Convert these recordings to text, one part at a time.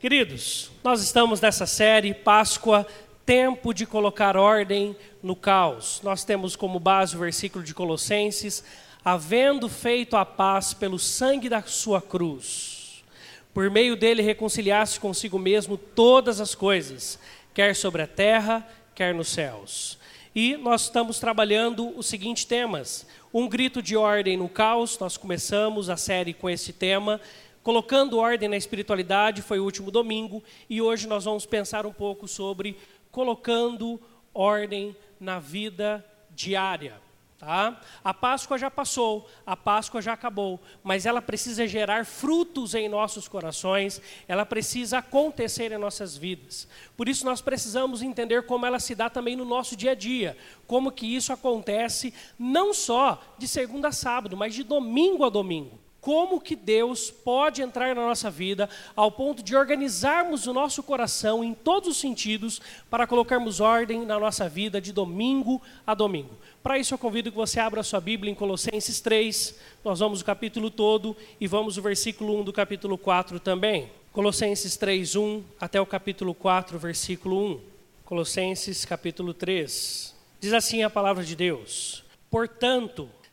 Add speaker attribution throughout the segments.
Speaker 1: Queridos, nós estamos nessa série Páscoa, tempo de colocar ordem no caos. Nós temos como base o versículo de Colossenses: havendo feito a paz pelo sangue da sua cruz, por meio dele reconciliasse consigo mesmo todas as coisas, quer sobre a terra, quer nos céus. E nós estamos trabalhando os seguintes temas: um grito de ordem no caos. Nós começamos a série com esse tema Colocando ordem na espiritualidade foi o último domingo e hoje nós vamos pensar um pouco sobre colocando ordem na vida diária. Tá? A Páscoa já passou, a Páscoa já acabou, mas ela precisa gerar frutos em nossos corações, ela precisa acontecer em nossas vidas. Por isso nós precisamos entender como ela se dá também no nosso dia a dia, como que isso acontece não só de segunda a sábado, mas de domingo a domingo como que Deus pode entrar na nossa vida ao ponto de organizarmos o nosso coração em todos os sentidos para colocarmos ordem na nossa vida de domingo a domingo. Para isso eu convido que você abra sua Bíblia em Colossenses 3, nós vamos o capítulo todo e vamos o versículo 1 do capítulo 4 também. Colossenses 3, 1 até o capítulo 4, versículo 1. Colossenses capítulo 3. Diz assim a palavra de Deus: Portanto,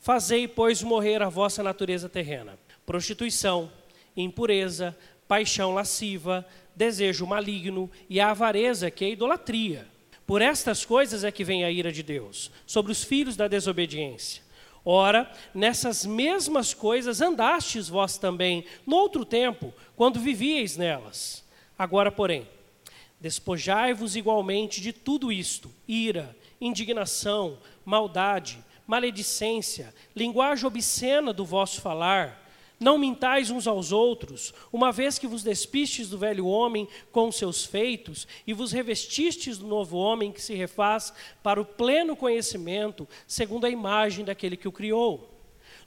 Speaker 1: Fazei, pois, morrer a vossa natureza terrena: prostituição, impureza, paixão lasciva, desejo maligno e a avareza, que é idolatria. Por estas coisas é que vem a ira de Deus, sobre os filhos da desobediência. Ora, nessas mesmas coisas andastes vós também, no outro tempo, quando vivieis nelas. Agora, porém, despojai-vos igualmente de tudo isto: ira, indignação, maldade, maledicência, linguagem obscena do vosso falar. Não mintais uns aos outros, uma vez que vos despistes do velho homem com seus feitos e vos revestistes do novo homem que se refaz para o pleno conhecimento, segundo a imagem daquele que o criou,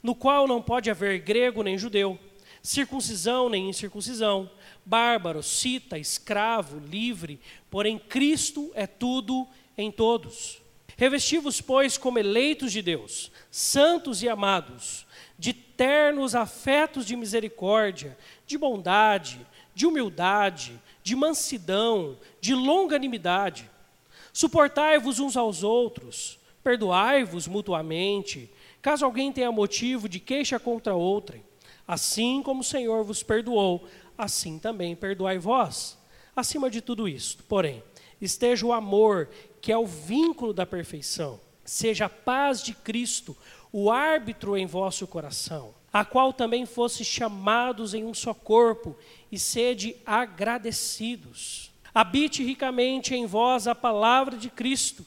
Speaker 1: no qual não pode haver grego nem judeu, circuncisão nem incircuncisão, bárbaro, cita, escravo, livre, porém Cristo é tudo em todos. Revesti-vos, pois, como eleitos de Deus, santos e amados, de ternos afetos de misericórdia, de bondade, de humildade, de mansidão, de longanimidade. Suportai-vos uns aos outros, perdoai-vos mutuamente, caso alguém tenha motivo de queixa contra outrem. Assim como o Senhor vos perdoou, assim também perdoai vós. Acima de tudo isto, porém, esteja o amor, que é o vínculo da perfeição. Seja a paz de Cristo, o árbitro em vosso coração, a qual também fosse chamados em um só corpo, e sede agradecidos. Habite ricamente em vós a palavra de Cristo,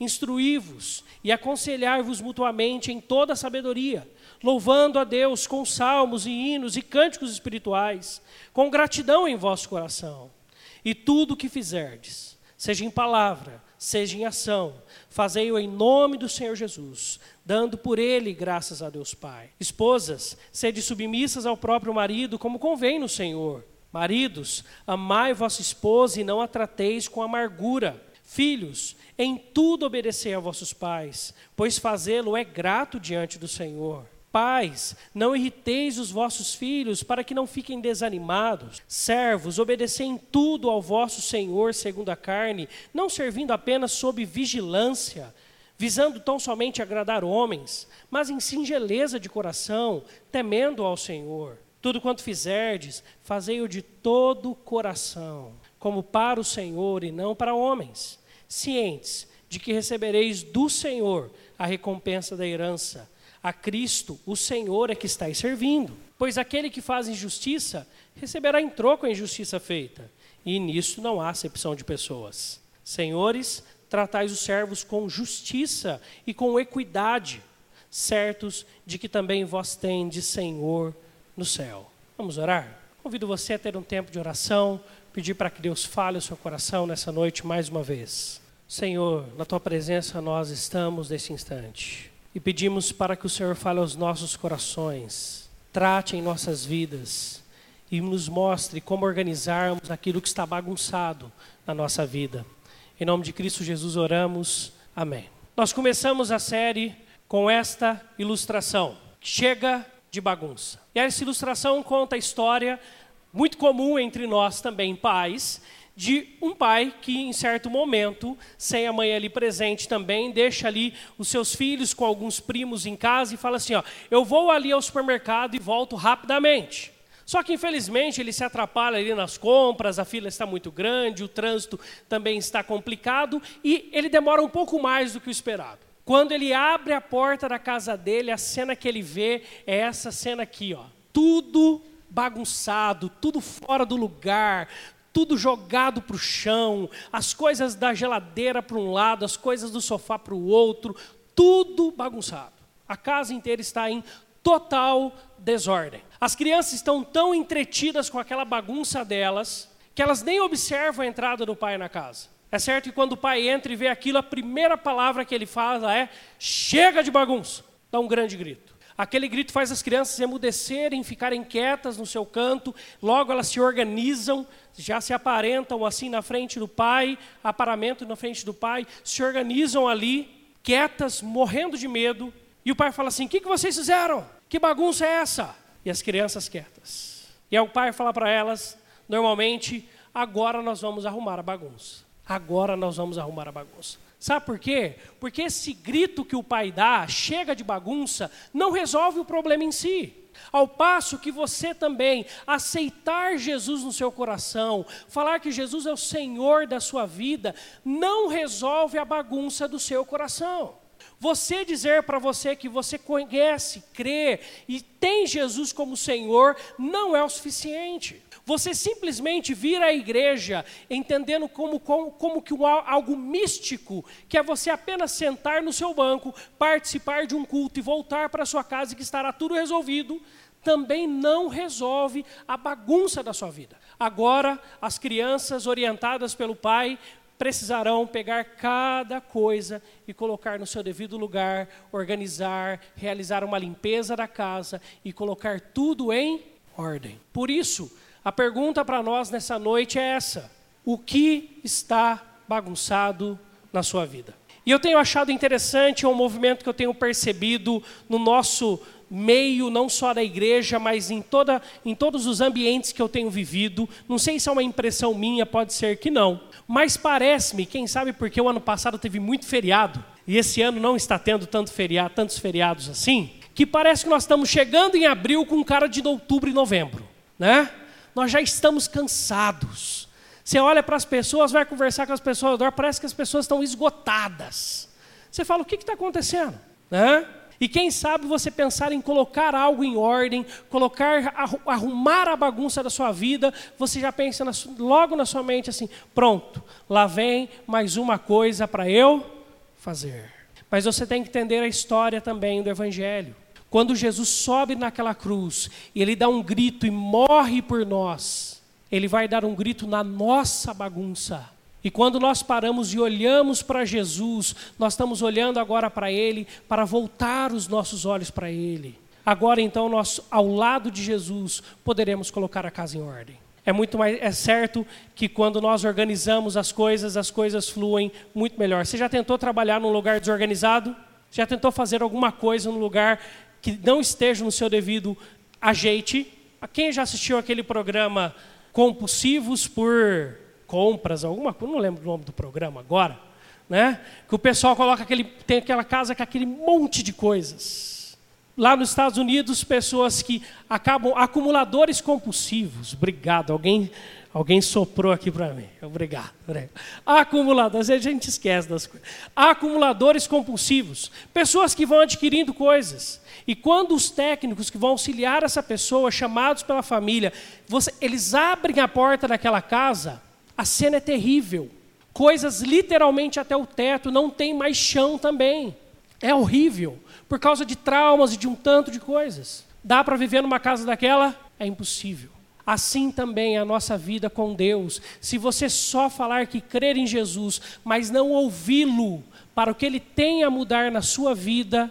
Speaker 1: instruí-vos e aconselhai-vos mutuamente em toda a sabedoria, louvando a Deus com salmos e hinos e cânticos espirituais, com gratidão em vosso coração. E tudo o que fizerdes, seja em palavra, seja em ação, fazei-o em nome do Senhor Jesus, dando por ele graças a Deus Pai. Esposas, sede submissas ao próprio marido, como convém no Senhor. Maridos, amai vossa esposa e não a trateis com amargura. Filhos, em tudo obedecei a vossos pais, pois fazê-lo é grato diante do Senhor. Pais, não irriteis os vossos filhos, para que não fiquem desanimados. Servos, obedecei em tudo ao vosso Senhor segundo a carne, não servindo apenas sob vigilância, visando tão somente agradar homens, mas em singeleza de coração, temendo ao Senhor. Tudo quanto fizerdes, fazei-o de todo o coração, como para o Senhor e não para homens, cientes de que recebereis do Senhor a recompensa da herança a Cristo, o Senhor é que estáis servindo. Pois aquele que faz injustiça receberá em troco a injustiça feita. E nisso não há acepção de pessoas. Senhores, tratais os servos com justiça e com equidade, certos de que também vós tendes Senhor no céu. Vamos orar? Convido você a ter um tempo de oração pedir para que Deus fale o seu coração nessa noite mais uma vez. Senhor, na tua presença nós estamos nesse instante e pedimos para que o Senhor fale aos nossos corações, trate em nossas vidas e nos mostre como organizarmos aquilo que está bagunçado na nossa vida. Em nome de Cristo Jesus oramos. Amém. Nós começamos a série com esta ilustração. Chega de bagunça. E essa ilustração conta a história muito comum entre nós também, pais, de um pai que, em certo momento, sem a mãe ali presente também, deixa ali os seus filhos com alguns primos em casa e fala assim: ó, eu vou ali ao supermercado e volto rapidamente. Só que, infelizmente, ele se atrapalha ali nas compras, a fila está muito grande, o trânsito também está complicado e ele demora um pouco mais do que o esperado. Quando ele abre a porta da casa dele, a cena que ele vê é essa cena aqui, ó. Tudo bagunçado, tudo fora do lugar, tudo jogado para o chão, as coisas da geladeira para um lado, as coisas do sofá para o outro, tudo bagunçado. A casa inteira está em total desordem. As crianças estão tão entretidas com aquela bagunça delas que elas nem observam a entrada do pai na casa. É certo que quando o pai entra e vê aquilo, a primeira palavra que ele fala é: chega de bagunça. Dá um grande grito. Aquele grito faz as crianças emudecerem, ficarem quietas no seu canto, logo elas se organizam, já se aparentam assim na frente do pai, aparamento na frente do pai, se organizam ali, quietas, morrendo de medo, e o pai fala assim: O que, que vocês fizeram? Que bagunça é essa? E as crianças quietas. E aí o pai fala para elas, normalmente, agora nós vamos arrumar a bagunça. Agora nós vamos arrumar a bagunça. Sabe por quê? Porque esse grito que o pai dá, chega de bagunça, não resolve o problema em si. Ao passo que você também aceitar Jesus no seu coração, falar que Jesus é o Senhor da sua vida, não resolve a bagunça do seu coração. Você dizer para você que você conhece, crê e tem Jesus como Senhor não é o suficiente. Você simplesmente vir à igreja entendendo como, como, como que um, algo místico, que é você apenas sentar no seu banco, participar de um culto e voltar para sua casa e que estará tudo resolvido, também não resolve a bagunça da sua vida. Agora, as crianças orientadas pelo pai precisarão pegar cada coisa e colocar no seu devido lugar, organizar, realizar uma limpeza da casa e colocar tudo em ordem. Por isso, a pergunta para nós nessa noite é essa: o que está bagunçado na sua vida? E eu tenho achado interessante um movimento que eu tenho percebido no nosso meio, não só da igreja, mas em, toda, em todos os ambientes que eu tenho vivido. Não sei se é uma impressão minha, pode ser que não. Mas parece-me, quem sabe porque o ano passado teve muito feriado, e esse ano não está tendo tanto feriado, tantos feriados assim, que parece que nós estamos chegando em abril com cara de outubro e novembro. Né? Nós já estamos cansados. Você olha para as pessoas, vai conversar com as pessoas ao redor, parece que as pessoas estão esgotadas. Você fala, o que está acontecendo? Né? E quem sabe você pensar em colocar algo em ordem, colocar, arrumar a bagunça da sua vida, você já pensa na, logo na sua mente assim: pronto, lá vem mais uma coisa para eu fazer. Mas você tem que entender a história também do Evangelho. Quando Jesus sobe naquela cruz e ele dá um grito e morre por nós, ele vai dar um grito na nossa bagunça e quando nós paramos e olhamos para Jesus, nós estamos olhando agora para Ele, para voltar os nossos olhos para Ele. Agora então nós, ao lado de Jesus, poderemos colocar a casa em ordem. É muito mais é certo que quando nós organizamos as coisas, as coisas fluem muito melhor. Você já tentou trabalhar num lugar desorganizado? Já tentou fazer alguma coisa num lugar que não esteja no seu devido ajeite? Quem já assistiu aquele programa Compulsivos por compras, alguma coisa, não lembro o nome do programa agora, né? Que o pessoal coloca aquele, tem aquela casa com aquele monte de coisas. Lá nos Estados Unidos, pessoas que acabam acumuladores compulsivos. Obrigado, alguém Alguém soprou aqui para mim. Obrigado. Acumuladores, a gente esquece das coisas. Acumuladores compulsivos. Pessoas que vão adquirindo coisas. E quando os técnicos que vão auxiliar essa pessoa, chamados pela família, você, eles abrem a porta daquela casa, a cena é terrível. Coisas literalmente até o teto, não tem mais chão também. É horrível, por causa de traumas e de um tanto de coisas. Dá para viver numa casa daquela? É impossível. Assim também é a nossa vida com Deus. Se você só falar que crer em Jesus, mas não ouvi-lo para o que ele tem a mudar na sua vida,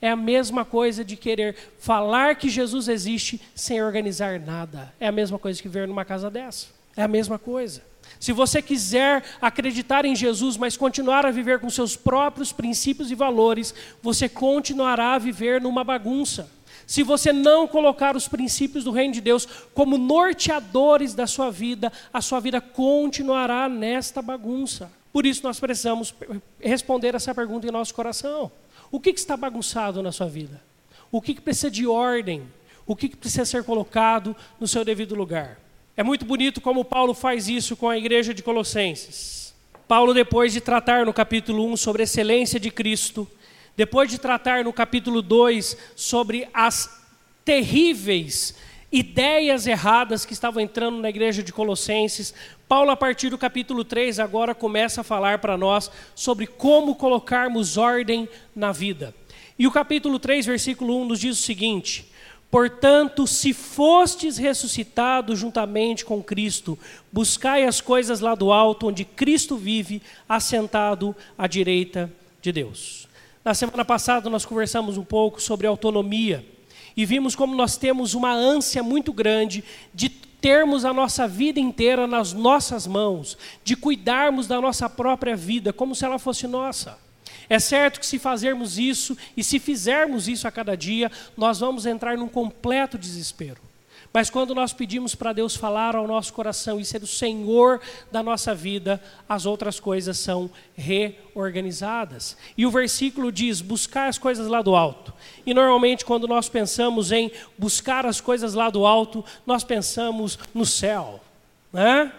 Speaker 1: é a mesma coisa de querer falar que Jesus existe sem organizar nada. É a mesma coisa que ver numa casa dessa. É a mesma coisa. Se você quiser acreditar em Jesus, mas continuar a viver com seus próprios princípios e valores, você continuará a viver numa bagunça. Se você não colocar os princípios do reino de Deus como norteadores da sua vida, a sua vida continuará nesta bagunça. Por isso nós precisamos responder essa pergunta em nosso coração. O que, que está bagunçado na sua vida? O que, que precisa de ordem? O que, que precisa ser colocado no seu devido lugar? É muito bonito como Paulo faz isso com a igreja de Colossenses. Paulo, depois de tratar no capítulo 1 sobre a excelência de Cristo, depois de tratar no capítulo 2 sobre as terríveis ideias erradas que estavam entrando na igreja de Colossenses, Paulo, a partir do capítulo 3, agora começa a falar para nós sobre como colocarmos ordem na vida. E o capítulo 3, versículo 1 nos diz o seguinte: Portanto, se fostes ressuscitados juntamente com Cristo, buscai as coisas lá do alto, onde Cristo vive, assentado à direita de Deus. Na semana passada, nós conversamos um pouco sobre autonomia e vimos como nós temos uma ânsia muito grande de termos a nossa vida inteira nas nossas mãos, de cuidarmos da nossa própria vida como se ela fosse nossa. É certo que se fazermos isso e se fizermos isso a cada dia, nós vamos entrar num completo desespero. Mas quando nós pedimos para Deus falar ao nosso coração e ser o Senhor da nossa vida, as outras coisas são reorganizadas. E o versículo diz: buscar as coisas lá do alto. E normalmente, quando nós pensamos em buscar as coisas lá do alto, nós pensamos no céu. Né?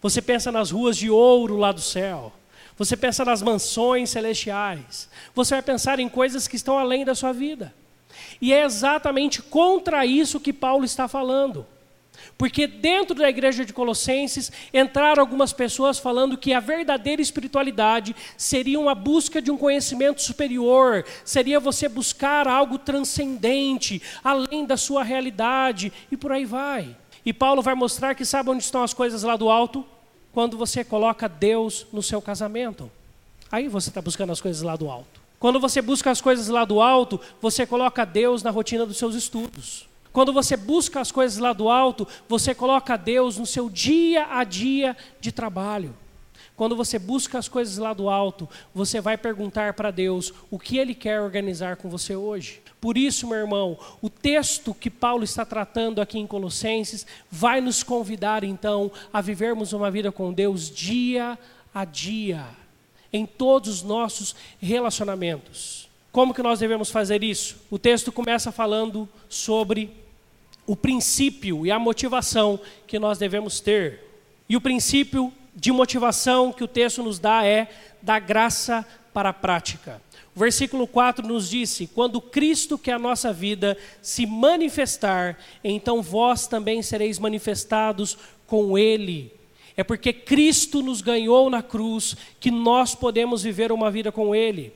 Speaker 1: Você pensa nas ruas de ouro lá do céu. Você pensa nas mansões celestiais. Você vai pensar em coisas que estão além da sua vida. E é exatamente contra isso que Paulo está falando. Porque dentro da igreja de Colossenses entraram algumas pessoas falando que a verdadeira espiritualidade seria uma busca de um conhecimento superior, seria você buscar algo transcendente, além da sua realidade, e por aí vai. E Paulo vai mostrar que sabe onde estão as coisas lá do alto? quando você coloca Deus no seu casamento. Aí você está buscando as coisas lá do alto. Quando você busca as coisas lá do alto, você coloca Deus na rotina dos seus estudos. Quando você busca as coisas lá do alto, você coloca Deus no seu dia a dia de trabalho. Quando você busca as coisas lá do alto, você vai perguntar para Deus o que Ele quer organizar com você hoje. Por isso, meu irmão, o texto que Paulo está tratando aqui em Colossenses vai nos convidar então a vivermos uma vida com Deus dia a dia, em todos os nossos relacionamentos. Como que nós devemos fazer isso? O texto começa falando sobre o princípio e a motivação que nós devemos ter. E o princípio de motivação que o texto nos dá é da graça para a prática. O versículo 4 nos disse: Quando Cristo, que é a nossa vida, se manifestar, então vós também sereis manifestados com Ele. É porque Cristo nos ganhou na cruz que nós podemos viver uma vida com Ele.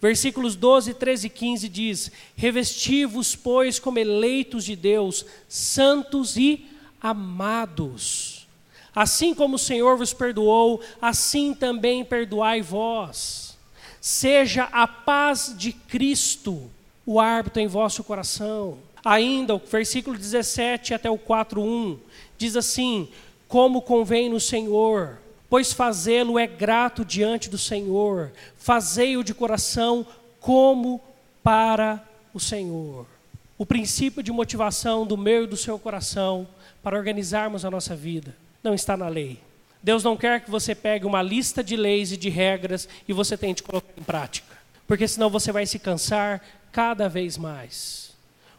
Speaker 1: Versículos 12, 13 e 15 diz: Revesti-vos, pois, como eleitos de Deus, santos e amados Assim como o Senhor vos perdoou, assim também perdoai vós. Seja a paz de Cristo o árbitro em vosso coração. Ainda, o versículo 17 até o 4:1 diz assim: Como convém no Senhor, pois fazê-lo é grato diante do Senhor, fazei-o de coração como para o Senhor. O princípio de motivação do meu e do seu coração para organizarmos a nossa vida não está na lei. Deus não quer que você pegue uma lista de leis e de regras e você tente colocar em prática, porque senão você vai se cansar cada vez mais.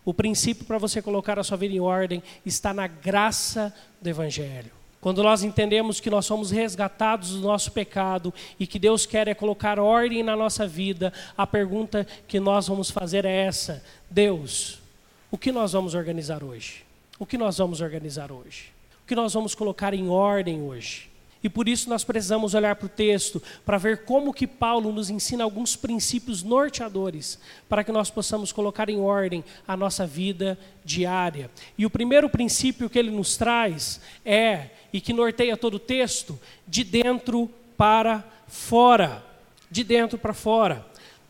Speaker 1: O princípio para você colocar a sua vida em ordem está na graça do Evangelho. Quando nós entendemos que nós somos resgatados do nosso pecado e que Deus quer é colocar ordem na nossa vida, a pergunta que nós vamos fazer é essa: Deus, o que nós vamos organizar hoje? O que nós vamos organizar hoje? que nós vamos colocar em ordem hoje? E por isso nós precisamos olhar para o texto para ver como que Paulo nos ensina alguns princípios norteadores para que nós possamos colocar em ordem a nossa vida diária. E o primeiro princípio que ele nos traz é, e que norteia todo o texto, de dentro para fora. De dentro para fora.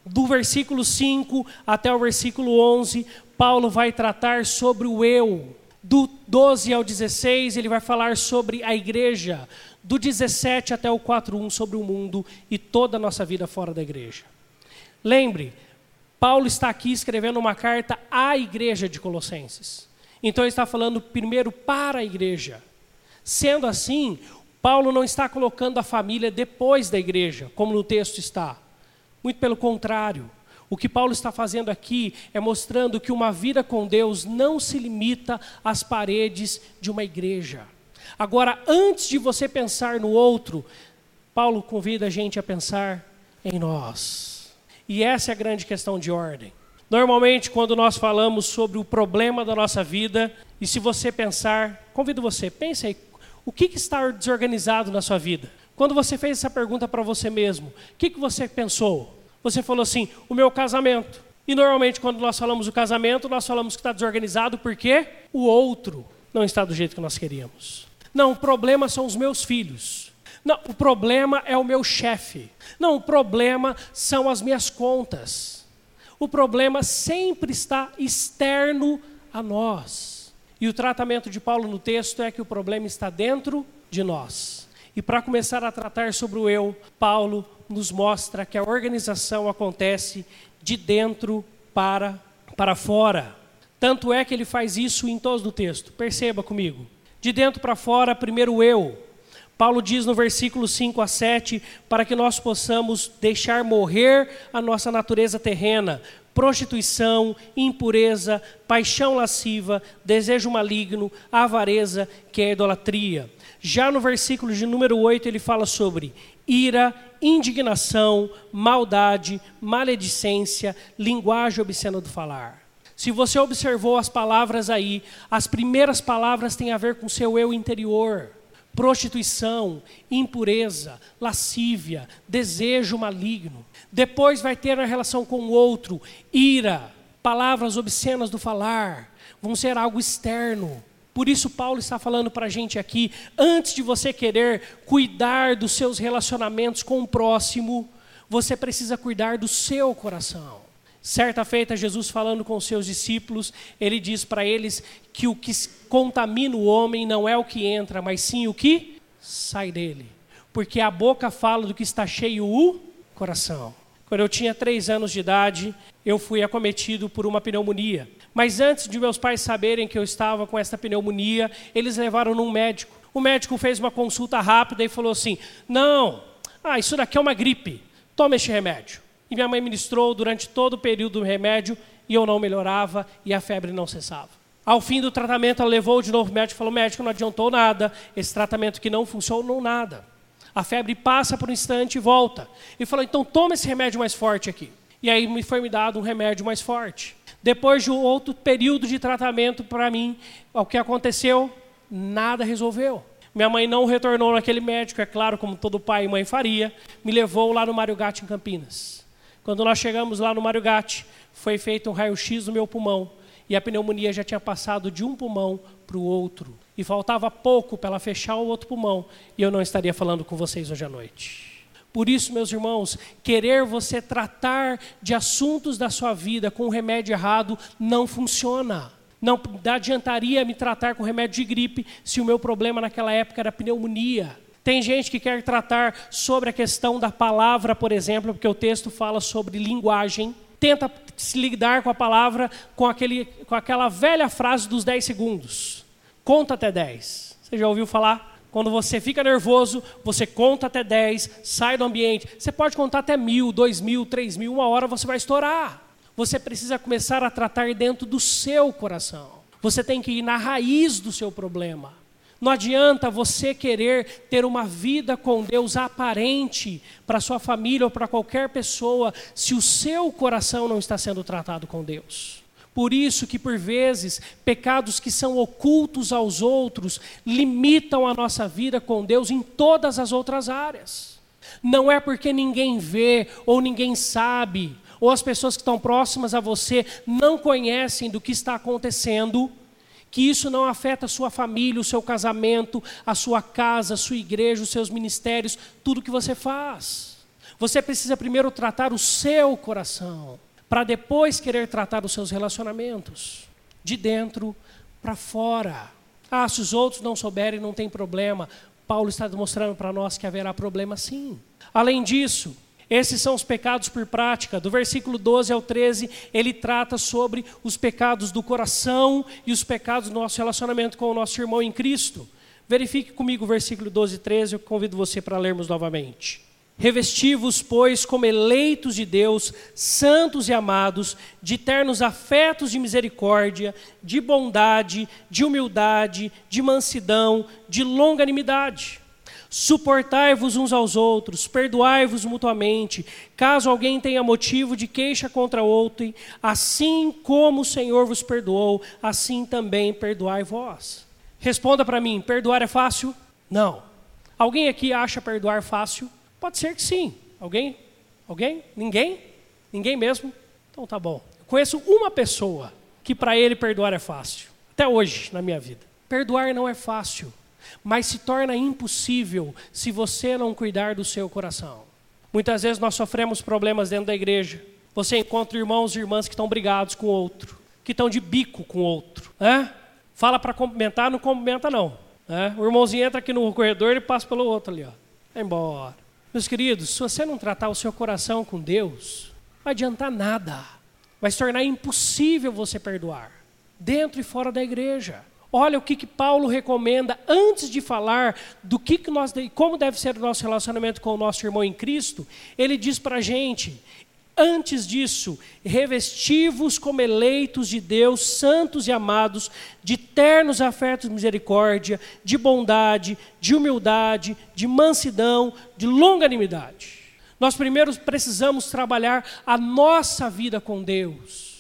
Speaker 1: Do versículo 5 até o versículo 11, Paulo vai tratar sobre o eu. Do 12 ao 16, ele vai falar sobre a igreja do 17 até o 4.1 sobre o mundo e toda a nossa vida fora da igreja. Lembre, Paulo está aqui escrevendo uma carta à igreja de Colossenses. Então ele está falando primeiro para a igreja. Sendo assim, Paulo não está colocando a família depois da igreja, como no texto está. Muito pelo contrário. O que Paulo está fazendo aqui é mostrando que uma vida com Deus não se limita às paredes de uma igreja. Agora, antes de você pensar no outro, Paulo convida a gente a pensar em nós. E essa é a grande questão de ordem. Normalmente, quando nós falamos sobre o problema da nossa vida, e se você pensar, convido você, pense aí, o que, que está desorganizado na sua vida? Quando você fez essa pergunta para você mesmo, o que, que você pensou? Você falou assim, o meu casamento. E normalmente, quando nós falamos do casamento, nós falamos que está desorganizado porque o outro não está do jeito que nós queríamos. Não, o problema são os meus filhos. Não, o problema é o meu chefe. Não, o problema são as minhas contas. O problema sempre está externo a nós. E o tratamento de Paulo no texto é que o problema está dentro de nós. E para começar a tratar sobre o eu, Paulo nos mostra que a organização acontece de dentro para, para fora. Tanto é que ele faz isso em todo o texto. Perceba comigo. De dentro para fora, primeiro eu. Paulo diz no versículo 5 a 7, para que nós possamos deixar morrer a nossa natureza terrena, prostituição, impureza, paixão lasciva, desejo maligno, avareza, que é a idolatria. Já no versículo de número 8, ele fala sobre ira, indignação, maldade, maledicência, linguagem obscena do falar. Se você observou as palavras aí, as primeiras palavras têm a ver com seu eu interior. Prostituição, impureza, lascívia, desejo maligno. Depois vai ter a relação com o outro, ira, palavras obscenas do falar, vão ser algo externo. Por isso, Paulo está falando para a gente aqui: antes de você querer cuidar dos seus relacionamentos com o próximo, você precisa cuidar do seu coração. Certa feita, Jesus falando com seus discípulos, ele diz para eles que o que contamina o homem não é o que entra, mas sim o que sai dele. Porque a boca fala do que está cheio o coração. Quando eu tinha três anos de idade, eu fui acometido por uma pneumonia. Mas antes de meus pais saberem que eu estava com essa pneumonia, eles levaram num médico. O médico fez uma consulta rápida e falou assim: Não, ah, isso daqui é uma gripe, toma este remédio. E minha mãe ministrou durante todo o período do remédio e eu não melhorava e a febre não cessava. Ao fim do tratamento, ela levou de novo o médico e falou: médico, não adiantou nada, esse tratamento que não funcionou nada. A febre passa por um instante e volta. E falou: então toma esse remédio mais forte aqui. E aí me foi me dado um remédio mais forte. Depois de um outro período de tratamento para mim, o que aconteceu? Nada resolveu. Minha mãe não retornou naquele médico, é claro, como todo pai e mãe faria, me levou lá no Mário Gatti, em Campinas. Quando nós chegamos lá no Mário Gatti, foi feito um raio-x no meu pulmão e a pneumonia já tinha passado de um pulmão para o outro. E faltava pouco para ela fechar o outro pulmão e eu não estaria falando com vocês hoje à noite. Por isso, meus irmãos, querer você tratar de assuntos da sua vida com o remédio errado não funciona. Não adiantaria me tratar com remédio de gripe se o meu problema naquela época era pneumonia. Tem gente que quer tratar sobre a questão da palavra, por exemplo, porque o texto fala sobre linguagem. Tenta se lidar com a palavra com, aquele, com aquela velha frase dos 10 segundos. Conta até 10. Você já ouviu falar? Quando você fica nervoso, você conta até 10, sai do ambiente. Você pode contar até mil, dois mil, três mil, uma hora você vai estourar. Você precisa começar a tratar dentro do seu coração. Você tem que ir na raiz do seu problema. Não adianta você querer ter uma vida com Deus aparente para sua família ou para qualquer pessoa se o seu coração não está sendo tratado com Deus. Por isso que por vezes pecados que são ocultos aos outros limitam a nossa vida com Deus em todas as outras áreas. Não é porque ninguém vê ou ninguém sabe, ou as pessoas que estão próximas a você não conhecem do que está acontecendo, que isso não afeta a sua família, o seu casamento, a sua casa, a sua igreja, os seus ministérios, tudo que você faz. Você precisa primeiro tratar o seu coração para depois querer tratar os seus relacionamentos, de dentro para fora. Ah, se os outros não souberem, não tem problema. Paulo está demonstrando para nós que haverá problema sim. Além disso, esses são os pecados por prática. Do versículo 12 ao 13, ele trata sobre os pecados do coração e os pecados do nosso relacionamento com o nosso irmão em Cristo. Verifique comigo o versículo 12 e 13, eu convido você para lermos novamente. Revesti-vos, pois, como eleitos de Deus, santos e amados, de ternos afetos de misericórdia, de bondade, de humildade, de mansidão, de longanimidade. Suportai-vos uns aos outros, perdoai-vos mutuamente, caso alguém tenha motivo de queixa contra outro, assim como o Senhor vos perdoou, assim também perdoai vós. Responda para mim: perdoar é fácil? Não. Alguém aqui acha perdoar fácil? Pode ser que sim. Alguém? Alguém? Ninguém? Ninguém mesmo? Então tá bom. Eu conheço uma pessoa que para ele perdoar é fácil. Até hoje na minha vida. Perdoar não é fácil, mas se torna impossível se você não cuidar do seu coração. Muitas vezes nós sofremos problemas dentro da igreja. Você encontra irmãos e irmãs que estão brigados com outro, que estão de bico com outro. Né? Fala para cumprimentar, não cumprimenta não. Né? O irmãozinho entra aqui no corredor e passa pelo outro ali. Ó. Vai embora. Meus queridos, se você não tratar o seu coração com Deus, não vai adiantar nada. Vai se tornar impossível você perdoar, dentro e fora da igreja. Olha o que, que Paulo recomenda antes de falar do que, que nós, como deve ser o nosso relacionamento com o nosso irmão em Cristo. Ele diz para a gente: Antes disso, revestivos como eleitos de Deus, santos e amados, de ternos afetos de misericórdia, de bondade, de humildade, de mansidão, de longanimidade. Nós primeiro precisamos trabalhar a nossa vida com Deus.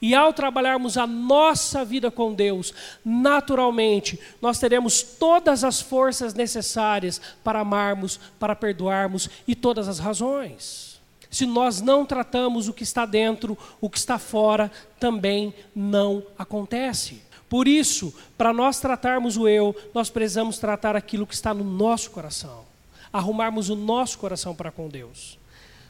Speaker 1: E ao trabalharmos a nossa vida com Deus, naturalmente, nós teremos todas as forças necessárias para amarmos, para perdoarmos e todas as razões. Se nós não tratamos o que está dentro, o que está fora também não acontece. Por isso, para nós tratarmos o eu, nós precisamos tratar aquilo que está no nosso coração, arrumarmos o nosso coração para com Deus.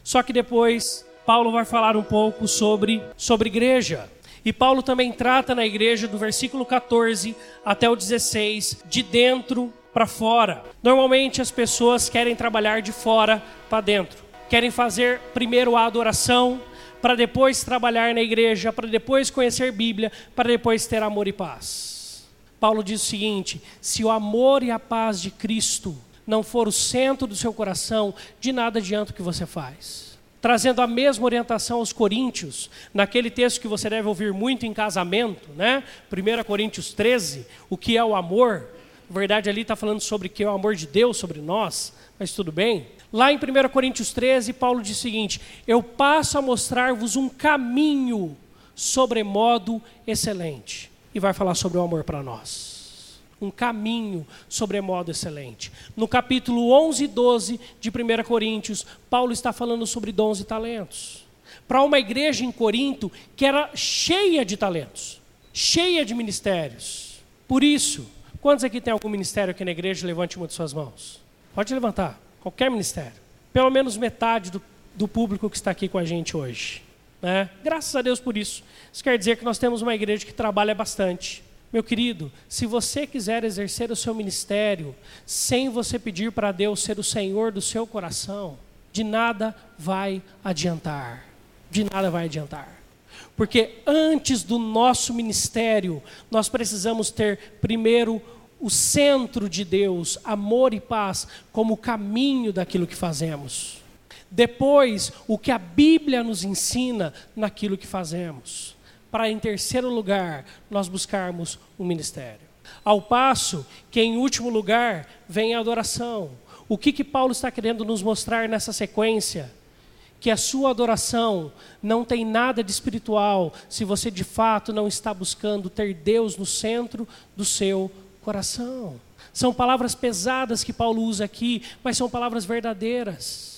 Speaker 1: Só que depois, Paulo vai falar um pouco sobre, sobre igreja. E Paulo também trata na igreja, do versículo 14 até o 16, de dentro para fora. Normalmente as pessoas querem trabalhar de fora para dentro querem fazer primeiro a adoração, para depois trabalhar na igreja, para depois conhecer Bíblia, para depois ter amor e paz. Paulo diz o seguinte: se o amor e a paz de Cristo não for o centro do seu coração, de nada adianta o que você faz. Trazendo a mesma orientação aos coríntios, naquele texto que você deve ouvir muito em casamento, né? 1 Coríntios 13, o que é o amor. Na verdade, ali está falando sobre o que é o amor de Deus sobre nós, mas tudo bem. Lá em 1 Coríntios 13, Paulo diz o seguinte: Eu passo a mostrar-vos um caminho sobremodo excelente. E vai falar sobre o amor para nós. Um caminho sobremodo excelente. No capítulo 11 e 12 de 1 Coríntios, Paulo está falando sobre dons e talentos. Para uma igreja em Corinto que era cheia de talentos, cheia de ministérios. Por isso, quantos aqui tem algum ministério aqui na igreja? Levante uma de suas mãos. Pode levantar qualquer ministério. Pelo menos metade do, do público que está aqui com a gente hoje. Né? Graças a Deus por isso. Isso quer dizer que nós temos uma igreja que trabalha bastante. Meu querido, se você quiser exercer o seu ministério sem você pedir para Deus ser o Senhor do seu coração, de nada vai adiantar. De nada vai adiantar. Porque antes do nosso ministério, nós precisamos ter primeiro o centro de Deus, amor e paz, como caminho daquilo que fazemos. Depois, o que a Bíblia nos ensina naquilo que fazemos. Para, em terceiro lugar, nós buscarmos um ministério. Ao passo que, em último lugar, vem a adoração. O que, que Paulo está querendo nos mostrar nessa sequência? que a sua adoração não tem nada de espiritual se você de fato não está buscando ter Deus no centro do seu coração. São palavras pesadas que Paulo usa aqui, mas são palavras verdadeiras.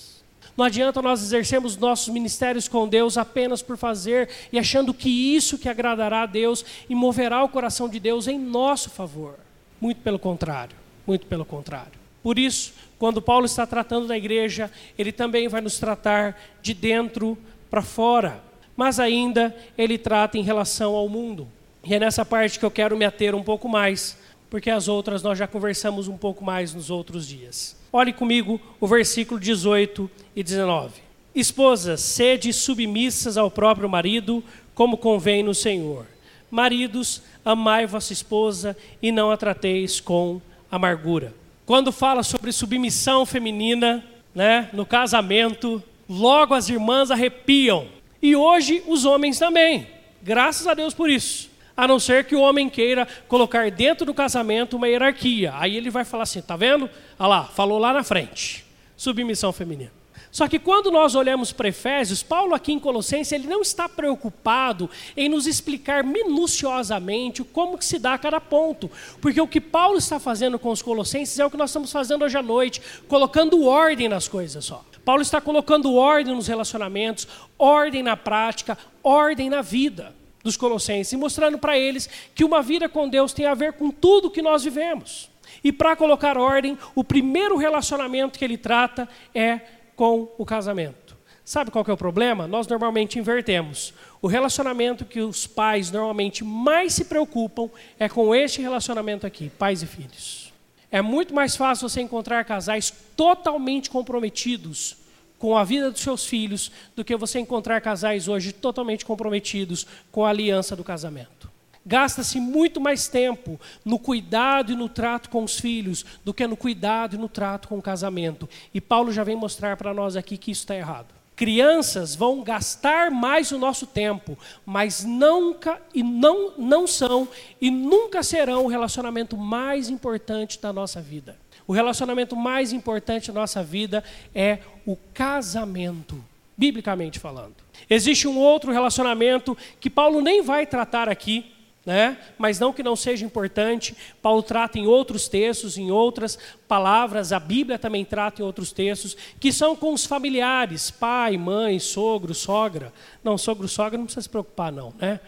Speaker 1: Não adianta nós exercermos nossos ministérios com Deus apenas por fazer e achando que isso que agradará a Deus e moverá o coração de Deus em nosso favor. Muito pelo contrário, muito pelo contrário. Por isso, quando Paulo está tratando da igreja, ele também vai nos tratar de dentro para fora. Mas ainda ele trata em relação ao mundo. E é nessa parte que eu quero me ater um pouco mais, porque as outras nós já conversamos um pouco mais nos outros dias. Olhe comigo o versículo 18 e 19. Esposas, sede submissas ao próprio marido, como convém no Senhor. Maridos, amai vossa esposa e não a trateis com amargura. Quando fala sobre submissão feminina, né, no casamento, logo as irmãs arrepiam. E hoje os homens também. Graças a Deus por isso a não ser que o homem queira colocar dentro do casamento uma hierarquia. Aí ele vai falar assim: tá vendo? Olha lá, falou lá na frente. Submissão feminina. Só que quando nós olhamos para Efésios, Paulo aqui em Colossenses, ele não está preocupado em nos explicar minuciosamente como que se dá cada ponto. Porque o que Paulo está fazendo com os colossenses é o que nós estamos fazendo hoje à noite, colocando ordem nas coisas só. Paulo está colocando ordem nos relacionamentos, ordem na prática, ordem na vida dos Colossenses, e mostrando para eles que uma vida com Deus tem a ver com tudo que nós vivemos. E para colocar ordem, o primeiro relacionamento que ele trata é com o casamento. Sabe qual é o problema? Nós normalmente invertemos. O relacionamento que os pais normalmente mais se preocupam é com este relacionamento aqui, pais e filhos. É muito mais fácil você encontrar casais totalmente comprometidos com a vida dos seus filhos do que você encontrar casais hoje totalmente comprometidos com a aliança do casamento. Gasta-se muito mais tempo no cuidado e no trato com os filhos do que no cuidado e no trato com o casamento. E Paulo já vem mostrar para nós aqui que isso está errado. Crianças vão gastar mais o nosso tempo, mas nunca e não, não são e nunca serão o relacionamento mais importante da nossa vida. O relacionamento mais importante da nossa vida é o casamento, biblicamente falando. Existe um outro relacionamento que Paulo nem vai tratar aqui, né? mas não que não seja importante, Paulo trata em outros textos, em outras palavras, a Bíblia também trata em outros textos, que são com os familiares, pai, mãe, sogro, sogra. Não, sogro, sogra não precisa se preocupar não, né?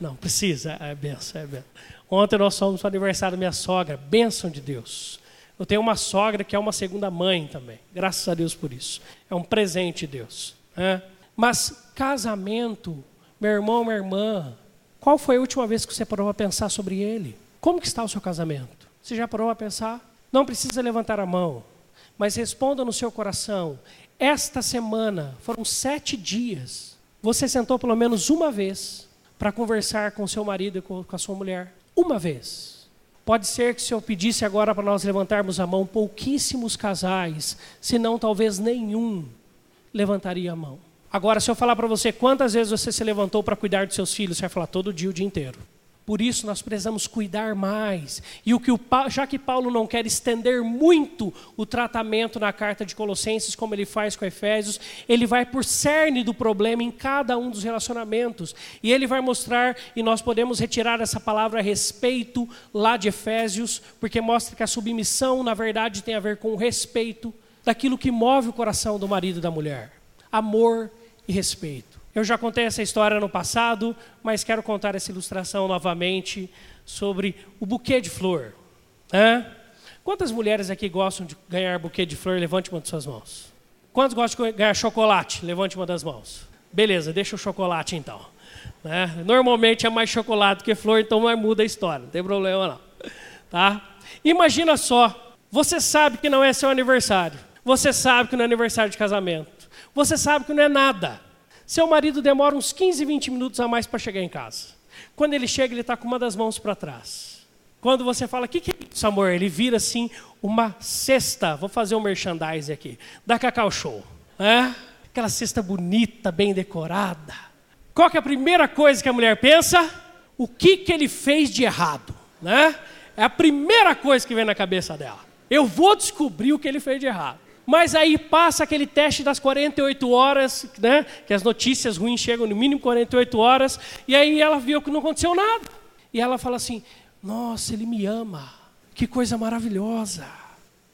Speaker 1: Não, precisa, é benção, é benção. Ontem nós fomos para o aniversário da minha sogra, bênção de Deus. Eu tenho uma sogra que é uma segunda mãe também. Graças a Deus por isso. É um presente de Deus. Né? Mas casamento, meu irmão, minha irmã, qual foi a última vez que você parou a pensar sobre ele? Como que está o seu casamento? Você já parou a pensar? Não precisa levantar a mão, mas responda no seu coração. Esta semana foram sete dias. Você sentou pelo menos uma vez para conversar com seu marido e com a sua mulher. Uma vez. Pode ser que se eu pedisse agora para nós levantarmos a mão, pouquíssimos casais, se não talvez nenhum, levantaria a mão. Agora, se eu falar para você quantas vezes você se levantou para cuidar dos seus filhos, você vai falar todo dia, o dia inteiro. Por isso nós precisamos cuidar mais. E o que o já que Paulo não quer estender muito o tratamento na carta de Colossenses, como ele faz com Efésios, ele vai por cerne do problema em cada um dos relacionamentos. E ele vai mostrar, e nós podemos retirar essa palavra respeito lá de Efésios, porque mostra que a submissão, na verdade, tem a ver com o respeito daquilo que move o coração do marido e da mulher. Amor e respeito. Eu já contei essa história no passado, mas quero contar essa ilustração novamente sobre o buquê de flor. Quantas mulheres aqui gostam de ganhar buquê de flor? Levante uma de suas mãos. Quantos gostam de ganhar chocolate? Levante uma das mãos. Beleza, deixa o chocolate então. Né? Normalmente é mais chocolate que flor, então não muda a história, não tem problema não. Tá? Imagina só, você sabe que não é seu aniversário, você sabe que não é aniversário de casamento, você sabe que não é nada. Seu marido demora uns 15, 20 minutos a mais para chegar em casa. Quando ele chega, ele está com uma das mãos para trás. Quando você fala, o que, que é isso, amor? Ele vira assim uma cesta, vou fazer um merchandising aqui, da Cacau Show. É? Aquela cesta bonita, bem decorada. Qual que é a primeira coisa que a mulher pensa? O que, que ele fez de errado? Né? É a primeira coisa que vem na cabeça dela. Eu vou descobrir o que ele fez de errado. Mas aí passa aquele teste das 48 horas, né? Que as notícias ruins chegam no mínimo 48 horas, e aí ela viu que não aconteceu nada. E ela fala assim: "Nossa, ele me ama. Que coisa maravilhosa."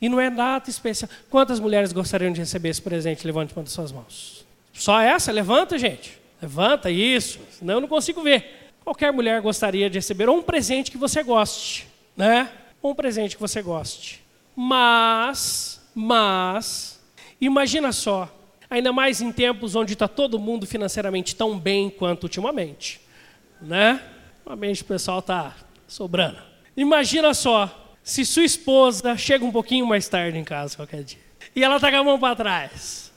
Speaker 1: E não é nada especial. Quantas mulheres gostariam de receber esse presente? Levante uma das suas mãos. Só essa? Levanta, gente. Levanta, isso. Senão eu não consigo ver. Qualquer mulher gostaria de receber um presente que você goste, né? Um presente que você goste. Mas, mas, imagina só, ainda mais em tempos onde está todo mundo financeiramente tão bem quanto ultimamente, né? Ultimamente o pessoal está sobrando. Imagina só, se sua esposa chega um pouquinho mais tarde em casa qualquer dia e ela está com a mão para trás.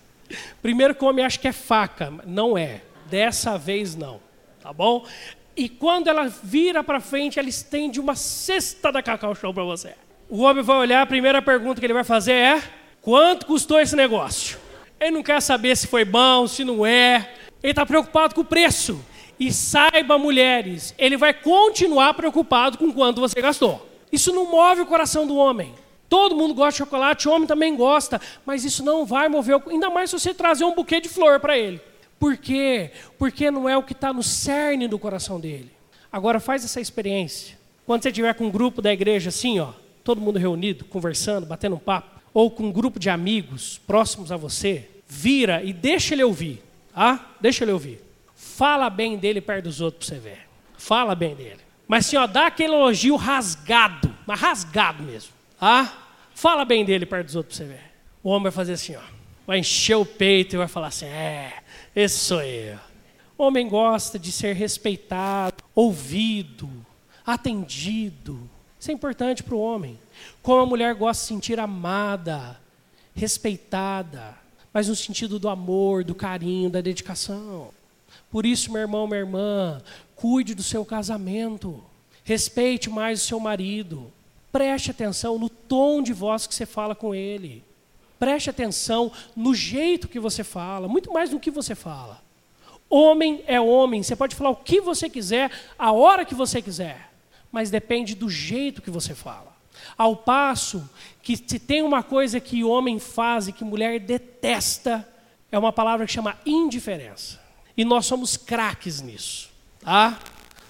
Speaker 1: Primeiro que o homem acha que é faca, não é. Dessa vez não, tá bom? E quando ela vira para frente, ela estende uma cesta da Cacau Show para você. O homem vai olhar, a primeira pergunta que ele vai fazer é: quanto custou esse negócio? Ele não quer saber se foi bom, se não é. Ele está preocupado com o preço. E saiba, mulheres, ele vai continuar preocupado com quanto você gastou. Isso não move o coração do homem. Todo mundo gosta de chocolate, o homem também gosta, mas isso não vai mover, ainda mais se você trazer um buquê de flor para ele. Por quê? Porque não é o que está no cerne do coração dele. Agora faz essa experiência. Quando você estiver com um grupo da igreja assim, ó, todo mundo reunido, conversando, batendo um papo, ou com um grupo de amigos próximos a você, vira e deixa ele ouvir, ah? Deixa ele ouvir. Fala bem dele perto dos outros para você ver. Fala bem dele. Mas assim, ó, dá aquele elogio rasgado, mas rasgado mesmo. Ah? Fala bem dele perto dos outros para você ver. O homem vai fazer assim, ó. Vai encher o peito e vai falar assim: é, esse sou eu. O homem gosta de ser respeitado, ouvido, atendido. Isso é importante para o homem. Como a mulher gosta de se sentir amada, respeitada, mas no sentido do amor, do carinho, da dedicação. Por isso, meu irmão, minha irmã, cuide do seu casamento. Respeite mais o seu marido. Preste atenção no tom de voz que você fala com ele. Preste atenção no jeito que você fala, muito mais do que você fala. Homem é homem, você pode falar o que você quiser, a hora que você quiser mas depende do jeito que você fala. Ao passo que se tem uma coisa que homem faz e que mulher detesta, é uma palavra que chama indiferença. E nós somos craques nisso, tá?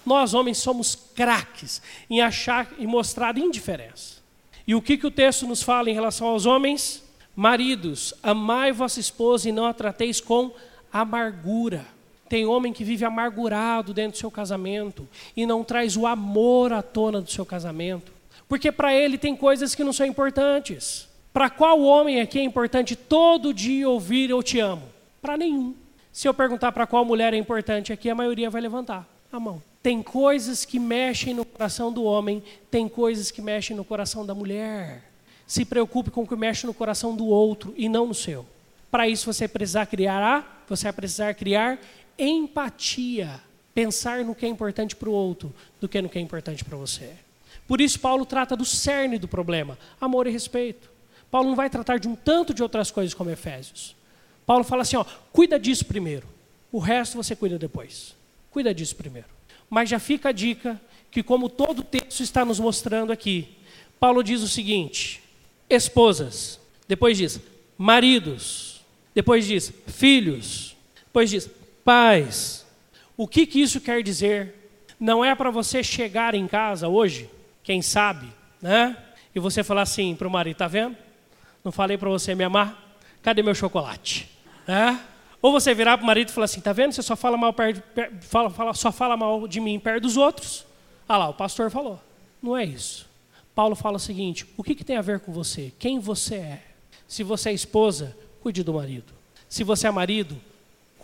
Speaker 1: Nós homens somos craques em achar e mostrar indiferença. E o que, que o texto nos fala em relação aos homens? Maridos, amai vossa esposa e não a trateis com amargura. Tem homem que vive amargurado dentro do seu casamento e não traz o amor à tona do seu casamento, porque para ele tem coisas que não são importantes. Para qual homem aqui é importante todo dia ouvir eu te amo? Para nenhum. Se eu perguntar para qual mulher é importante aqui, a maioria vai levantar a mão. Tem coisas que mexem no coração do homem, tem coisas que mexem no coração da mulher. Se preocupe com o que mexe no coração do outro e não no seu. Para isso você precisar criar a, você vai precisar criar empatia, pensar no que é importante para o outro do que no que é importante para você. Por isso, Paulo trata do cerne do problema: amor e respeito. Paulo não vai tratar de um tanto de outras coisas como Efésios. Paulo fala assim: ó, cuida disso primeiro, o resto você cuida depois. Cuida disso primeiro. Mas já fica a dica que, como todo o texto está nos mostrando aqui, Paulo diz o seguinte: esposas, depois diz maridos, depois diz filhos, depois diz Pais, o que, que isso quer dizer? Não é para você chegar em casa hoje, quem sabe, né? E você falar assim para o marido, tá vendo? Não falei para você me amar? Cadê meu chocolate? Né? Ou você virar para o marido e falar assim, tá vendo? Você só fala mal perto, fala, fala, só fala mal de mim perto dos outros. Ah lá, o pastor falou. Não é isso. Paulo fala o seguinte: o que, que tem a ver com você? Quem você é? Se você é esposa, cuide do marido. Se você é marido,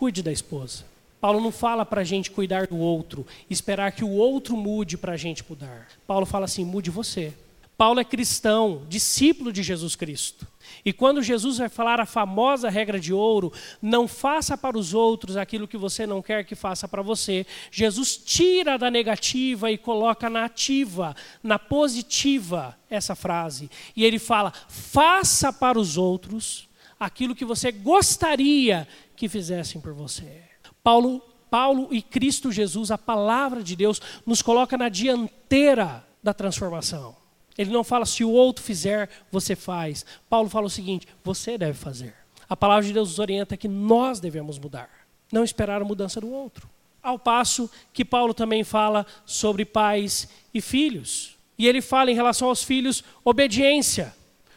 Speaker 1: Cuide da esposa. Paulo não fala para a gente cuidar do outro, esperar que o outro mude para a gente mudar. Paulo fala assim: mude você. Paulo é cristão, discípulo de Jesus Cristo. E quando Jesus vai falar a famosa regra de ouro, não faça para os outros aquilo que você não quer que faça para você, Jesus tira da negativa e coloca na ativa, na positiva, essa frase. E ele fala: faça para os outros aquilo que você gostaria que fizessem por você. Paulo, Paulo e Cristo Jesus, a palavra de Deus, nos coloca na dianteira da transformação. Ele não fala se o outro fizer, você faz. Paulo fala o seguinte: você deve fazer. A palavra de Deus nos orienta que nós devemos mudar, não esperar a mudança do outro. Ao passo que Paulo também fala sobre pais e filhos. E ele fala em relação aos filhos, obediência,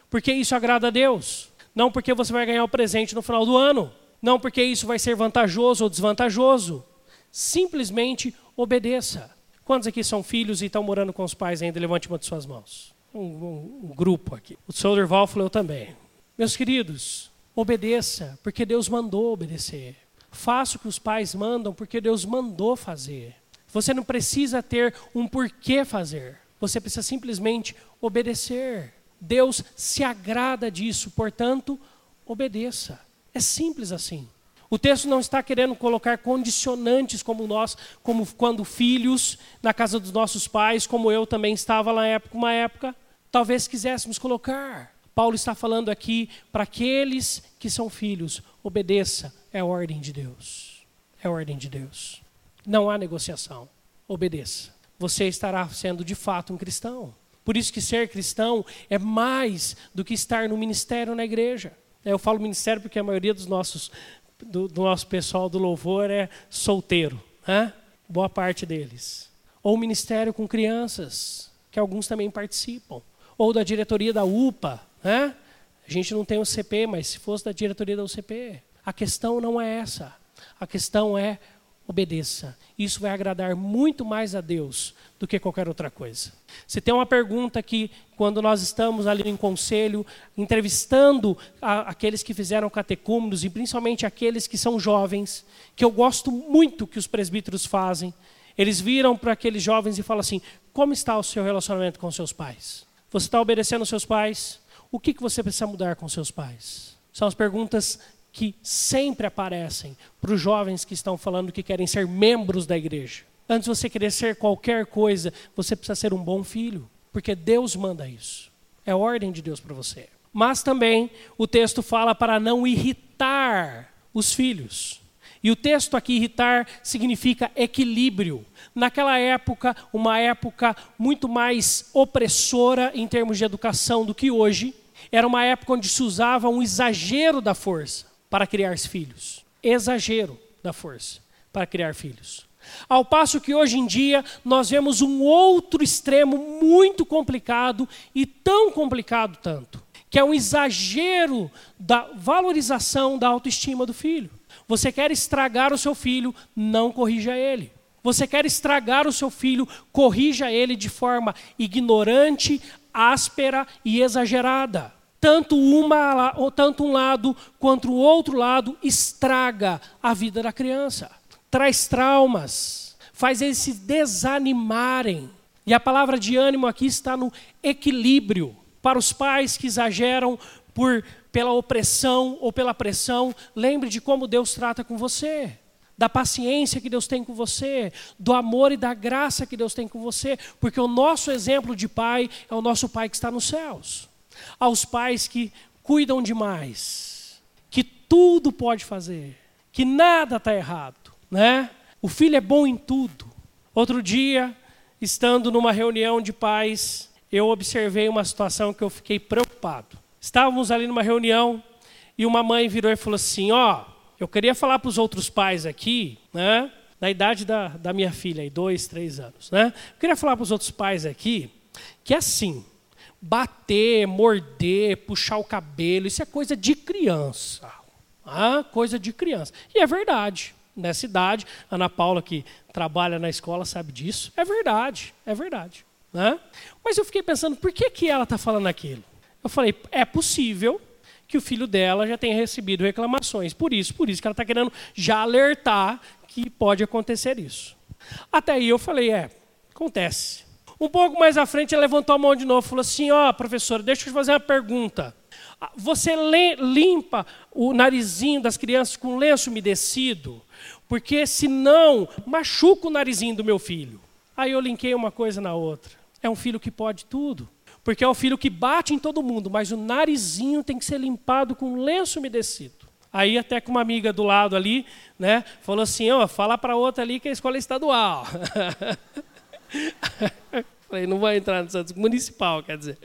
Speaker 1: porque isso agrada a Deus. Não porque você vai ganhar o presente no final do ano. Não porque isso vai ser vantajoso ou desvantajoso. Simplesmente obedeça. Quantos aqui são filhos e estão morando com os pais ainda? Levante uma de suas mãos. Um, um, um grupo aqui. O Soderval falou eu também. Meus queridos, obedeça, porque Deus mandou obedecer. Faça o que os pais mandam, porque Deus mandou fazer. Você não precisa ter um porquê fazer. Você precisa simplesmente obedecer. Deus se agrada disso, portanto, obedeça. É simples assim. O texto não está querendo colocar condicionantes como nós, como quando filhos na casa dos nossos pais, como eu também estava na época, uma época, talvez quiséssemos colocar. Paulo está falando aqui para aqueles que são filhos, obedeça, é a ordem de Deus. É a ordem de Deus. Não há negociação. Obedeça. Você estará sendo de fato um cristão. Por isso que ser cristão é mais do que estar no ministério na igreja. Eu falo ministério porque a maioria dos nossos do, do nosso pessoal do louvor é solteiro, né? boa parte deles. Ou ministério com crianças, que alguns também participam. Ou da diretoria da UPA. Né? A gente não tem o CP, mas se fosse da diretoria da UCP. A questão não é essa. A questão é obedeça. Isso vai agradar muito mais a Deus do que qualquer outra coisa. Se tem uma pergunta que, quando nós estamos ali em conselho, entrevistando a, aqueles que fizeram catecúmenos, e principalmente aqueles que são jovens, que eu gosto muito que os presbíteros fazem, eles viram para aqueles jovens e falam assim: como está o seu relacionamento com seus pais? Você está obedecendo aos seus pais? O que, que você precisa mudar com seus pais? São as perguntas que sempre aparecem para os jovens que estão falando que querem ser membros da igreja. Antes de você querer ser qualquer coisa, você precisa ser um bom filho, porque Deus manda isso. É ordem de Deus para você. Mas também o texto fala para não irritar os filhos. E o texto aqui, irritar, significa equilíbrio. Naquela época, uma época muito mais opressora em termos de educação do que hoje, era uma época onde se usava um exagero da força para criar filhos. Exagero da força para criar filhos. Ao passo que hoje em dia nós vemos um outro extremo muito complicado e tão complicado tanto, que é um exagero da valorização da autoestima do filho. Você quer estragar o seu filho, não corrija ele. Você quer estragar o seu filho, corrija ele de forma ignorante, áspera e exagerada tanto, uma, tanto um lado quanto o outro lado estraga a vida da criança, traz traumas, faz eles se desanimarem. E a palavra de ânimo aqui está no equilíbrio. Para os pais que exageram por, pela opressão ou pela pressão, lembre de como Deus trata com você da paciência que Deus tem com você, do amor e da graça que Deus tem com você, porque o nosso exemplo de pai é o nosso pai que está nos céus aos pais que cuidam demais, que tudo pode fazer, que nada está errado, né? O filho é bom em tudo. Outro dia, estando numa reunião de pais, eu observei uma situação que eu fiquei preocupado. Estávamos ali numa reunião e uma mãe virou e falou assim: Ó, oh, eu queria falar para os outros pais aqui, né? Na idade da, da minha filha, aí, dois, três anos, né? Eu queria falar para os outros pais aqui que é assim, bater, morder, puxar o cabelo, isso é coisa de criança. Ah, coisa de criança. E é verdade. Nessa idade, Ana Paula, que trabalha na escola, sabe disso. É verdade, é verdade. Né? Mas eu fiquei pensando, por que, que ela está falando aquilo? Eu falei, é possível que o filho dela já tenha recebido reclamações. Por isso, por isso que ela está querendo já alertar que pode acontecer isso. Até aí eu falei, é, acontece. Um pouco mais à frente, ela levantou a mão de novo e falou assim: Ó, oh, professora, deixa eu te fazer uma pergunta. Ah, você limpa o narizinho das crianças com lenço umedecido? Porque senão machuca o narizinho do meu filho. Aí eu linkei uma coisa na outra. É um filho que pode tudo. Porque é o filho que bate em todo mundo, mas o narizinho tem que ser limpado com lenço umedecido. Aí até com uma amiga do lado ali, né, falou assim, ó, oh, fala para outra ali que a escola é estadual. Falei, não vou entrar nessa discussão. Municipal, quer dizer.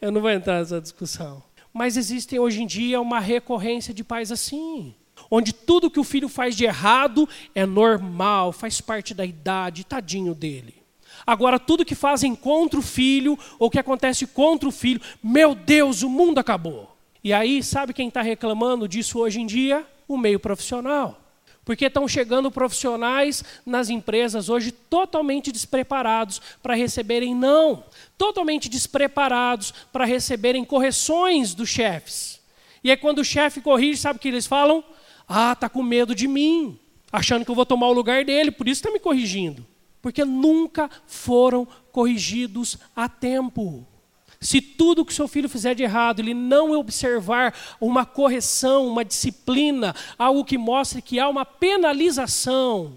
Speaker 1: Eu não vou entrar nessa discussão. Mas existem hoje em dia uma recorrência de pais assim. Onde tudo que o filho faz de errado é normal, faz parte da idade, tadinho dele. Agora, tudo que fazem contra o filho, ou que acontece contra o filho, meu Deus, o mundo acabou. E aí, sabe quem está reclamando disso hoje em dia? O meio profissional. Porque estão chegando profissionais nas empresas hoje totalmente despreparados para receberem não, totalmente despreparados para receberem correções dos chefes. E aí quando o chefe corrige, sabe o que eles falam? Ah, tá com medo de mim, achando que eu vou tomar o lugar dele, por isso está me corrigindo. Porque nunca foram corrigidos a tempo. Se tudo que seu filho fizer de errado, ele não observar uma correção, uma disciplina, algo que mostre que há uma penalização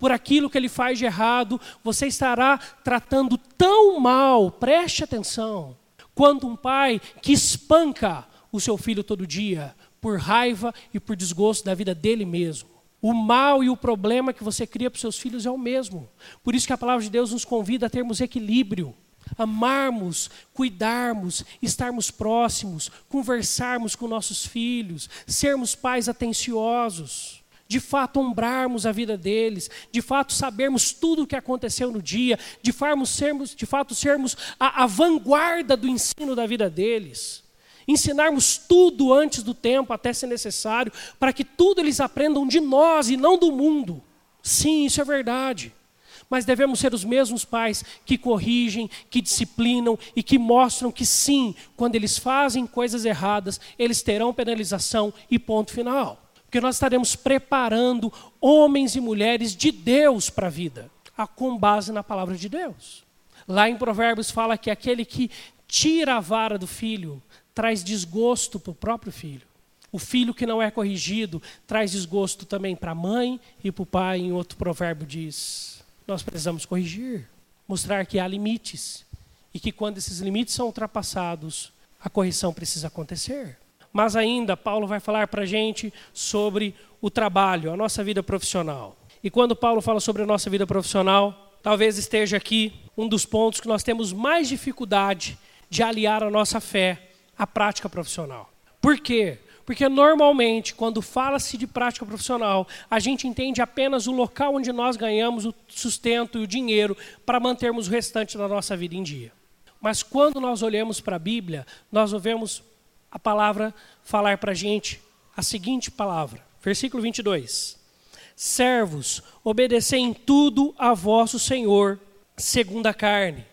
Speaker 1: por aquilo que ele faz de errado, você estará tratando tão mal, preste atenção, quanto um pai que espanca o seu filho todo dia por raiva e por desgosto da vida dele mesmo. O mal e o problema que você cria para os seus filhos é o mesmo. Por isso que a palavra de Deus nos convida a termos equilíbrio amarmos, cuidarmos, estarmos próximos, conversarmos com nossos filhos, sermos pais atenciosos, de fato honrarmos a vida deles, de fato sabermos tudo o que aconteceu no dia, de fato sermos, de fato sermos a, a vanguarda do ensino da vida deles. Ensinarmos tudo antes do tempo, até ser necessário, para que tudo eles aprendam de nós e não do mundo. Sim, isso é verdade. Mas devemos ser os mesmos pais que corrigem, que disciplinam e que mostram que sim, quando eles fazem coisas erradas, eles terão penalização e ponto final. Porque nós estaremos preparando homens e mulheres de Deus para a vida, com base na palavra de Deus. Lá em Provérbios fala que aquele que tira a vara do filho traz desgosto para o próprio filho. O filho que não é corrigido traz desgosto também para a mãe e para o pai, em outro provérbio diz nós precisamos corrigir, mostrar que há limites e que quando esses limites são ultrapassados, a correção precisa acontecer. Mas ainda, Paulo vai falar para a gente sobre o trabalho, a nossa vida profissional. E quando Paulo fala sobre a nossa vida profissional, talvez esteja aqui um dos pontos que nós temos mais dificuldade de aliar a nossa fé à prática profissional. Por quê? Porque normalmente, quando fala-se de prática profissional, a gente entende apenas o local onde nós ganhamos o sustento e o dinheiro para mantermos o restante da nossa vida em dia. Mas quando nós olhamos para a Bíblia, nós ouvemos a palavra falar para a gente a seguinte palavra, versículo 22. Servos, obedecei em tudo a vosso Senhor, segundo a carne,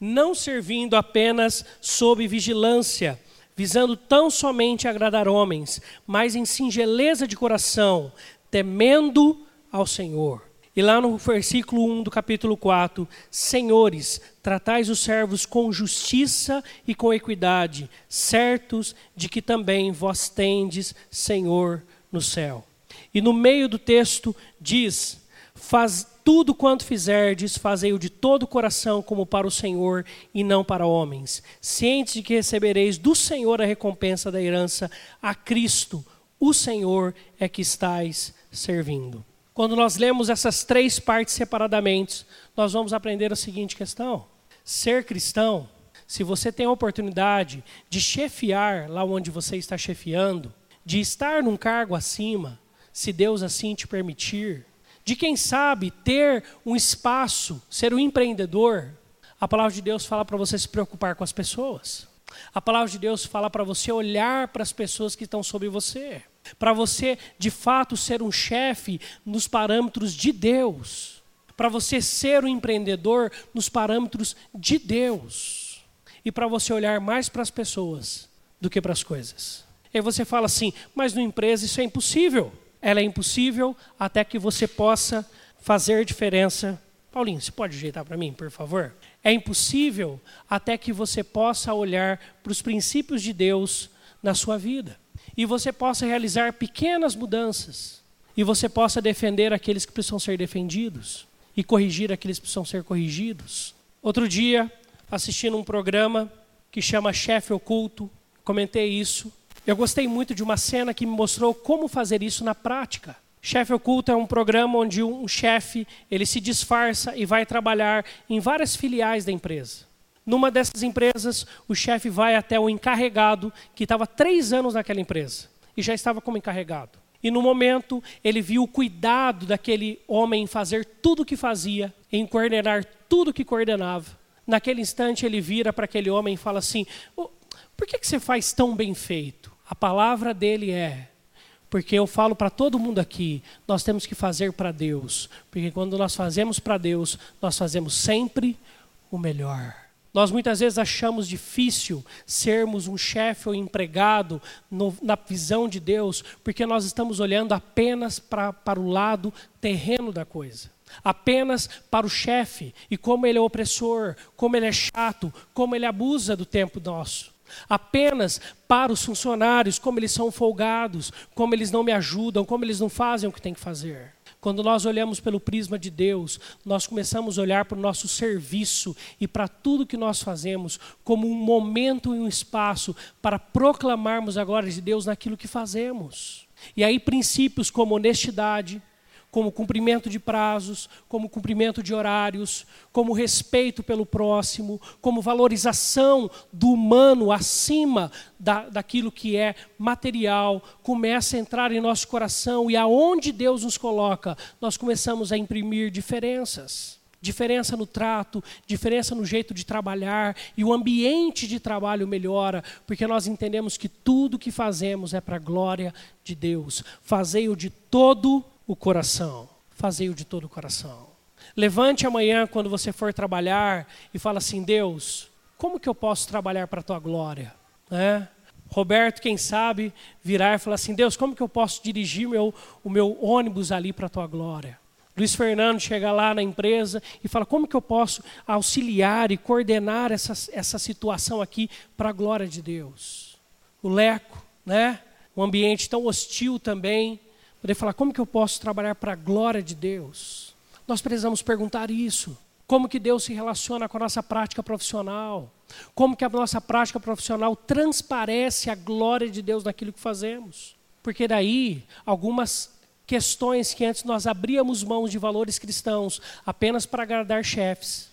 Speaker 1: não servindo apenas sob vigilância, visando tão somente agradar homens, mas em singeleza de coração, temendo ao Senhor. E lá no versículo 1 do capítulo 4, Senhores, tratais os servos com justiça e com equidade, certos de que também vós tendes Senhor no céu. E no meio do texto diz: Faz tudo quanto fizerdes, fazei-o de todo o coração, como para o Senhor e não para homens, cientes de que recebereis do Senhor a recompensa da herança a Cristo, o Senhor é que estais servindo. Quando nós lemos essas três partes separadamente, nós vamos aprender a seguinte questão: ser cristão, se você tem a oportunidade de chefiar lá onde você está chefiando, de estar num cargo acima, se Deus assim te permitir, de quem sabe ter um espaço, ser um empreendedor, a palavra de Deus fala para você se preocupar com as pessoas. A palavra de Deus fala para você olhar para as pessoas que estão sobre você. Para você, de fato, ser um chefe nos parâmetros de Deus. Para você ser um empreendedor nos parâmetros de Deus. E para você olhar mais para as pessoas do que para as coisas. E aí você fala assim, mas na empresa isso é impossível ela é impossível até que você possa fazer diferença. Paulinho, você pode ajeitar para mim, por favor? É impossível até que você possa olhar para os princípios de Deus na sua vida e você possa realizar pequenas mudanças e você possa defender aqueles que precisam ser defendidos e corrigir aqueles que precisam ser corrigidos. Outro dia, assistindo um programa que chama Chefe Oculto, comentei isso eu gostei muito de uma cena que me mostrou como fazer isso na prática. Chefe Oculto é um programa onde um chefe ele se disfarça e vai trabalhar em várias filiais da empresa. Numa dessas empresas, o chefe vai até o encarregado que estava três anos naquela empresa e já estava como encarregado. E no momento ele viu o cuidado daquele homem em fazer tudo o que fazia, em coordenar tudo o que coordenava. Naquele instante ele vira para aquele homem e fala assim: por que, que você faz tão bem feito? A palavra dele é: porque eu falo para todo mundo aqui, nós temos que fazer para Deus. Porque quando nós fazemos para Deus, nós fazemos sempre o melhor. Nós muitas vezes achamos difícil sermos um chefe ou empregado no, na visão de Deus, porque nós estamos olhando apenas pra, para o lado terreno da coisa. Apenas para o chefe e como ele é opressor, como ele é chato, como ele abusa do tempo nosso apenas para os funcionários, como eles são folgados, como eles não me ajudam, como eles não fazem o que tem que fazer. Quando nós olhamos pelo prisma de Deus, nós começamos a olhar para o nosso serviço e para tudo que nós fazemos como um momento e um espaço para proclamarmos a glória de Deus naquilo que fazemos. E aí princípios como honestidade, como cumprimento de prazos, como cumprimento de horários, como respeito pelo próximo, como valorização do humano acima da, daquilo que é material, começa a entrar em nosso coração e aonde Deus nos coloca, nós começamos a imprimir diferenças. Diferença no trato, diferença no jeito de trabalhar e o ambiente de trabalho melhora, porque nós entendemos que tudo que fazemos é para a glória de Deus. Fazei-o de todo o coração. Fazei-o de todo o coração. Levante amanhã quando você for trabalhar e fala assim: Deus, como que eu posso trabalhar para a tua glória? Né? Roberto, quem sabe, virar e falar assim: Deus, como que eu posso dirigir meu, o meu ônibus ali para a tua glória? Luiz Fernando chega lá na empresa e fala: como que eu posso auxiliar e coordenar essa, essa situação aqui para a glória de Deus? O Leco, né? um ambiente tão hostil também, Poder falar, como que eu posso trabalhar para a glória de Deus? Nós precisamos perguntar isso. Como que Deus se relaciona com a nossa prática profissional? Como que a nossa prática profissional transparece a glória de Deus naquilo que fazemos? Porque daí, algumas questões que antes nós abríamos mãos de valores cristãos apenas para agradar chefes,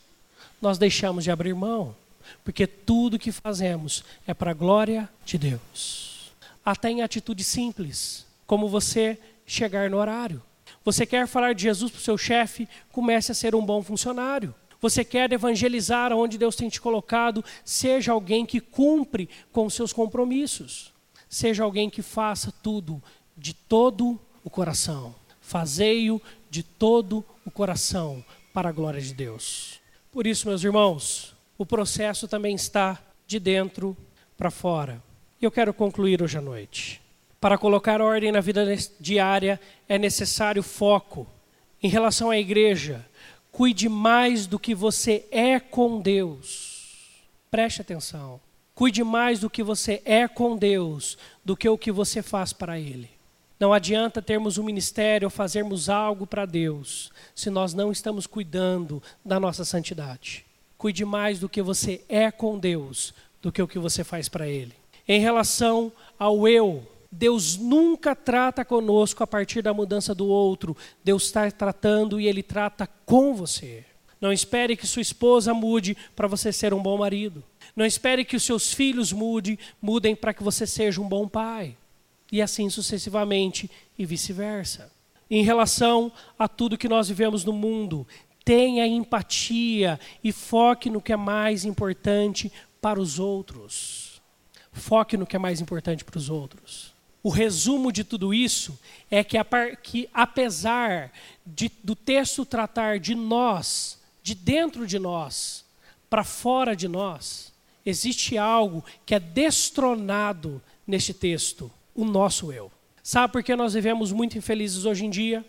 Speaker 1: nós deixamos de abrir mão, porque tudo que fazemos é para a glória de Deus. Até em atitude simples, como você chegar no horário. Você quer falar de Jesus para o seu chefe? Comece a ser um bom funcionário. Você quer evangelizar onde Deus tem te colocado? Seja alguém que cumpre com seus compromissos. Seja alguém que faça tudo de todo o coração. Fazei-o de todo o coração para a glória de Deus. Por isso, meus irmãos, o processo também está de dentro para fora. E eu quero concluir hoje à noite. Para colocar ordem na vida diária é necessário foco. Em relação à igreja, cuide mais do que você é com Deus. Preste atenção. Cuide mais do que você é com Deus do que o que você faz para Ele. Não adianta termos um ministério ou fazermos algo para Deus se nós não estamos cuidando da nossa santidade. Cuide mais do que você é com Deus do que o que você faz para Ele. Em relação ao eu, Deus nunca trata conosco a partir da mudança do outro. Deus está tratando e Ele trata com você. Não espere que sua esposa mude para você ser um bom marido. Não espere que os seus filhos mude, mudem para que você seja um bom pai. E assim sucessivamente e vice-versa. Em relação a tudo que nós vivemos no mundo, tenha empatia e foque no que é mais importante para os outros. Foque no que é mais importante para os outros. O resumo de tudo isso é que, que apesar de, do texto tratar de nós, de dentro de nós, para fora de nós, existe algo que é destronado neste texto, o nosso eu. Sabe por que nós vivemos muito infelizes hoje em dia?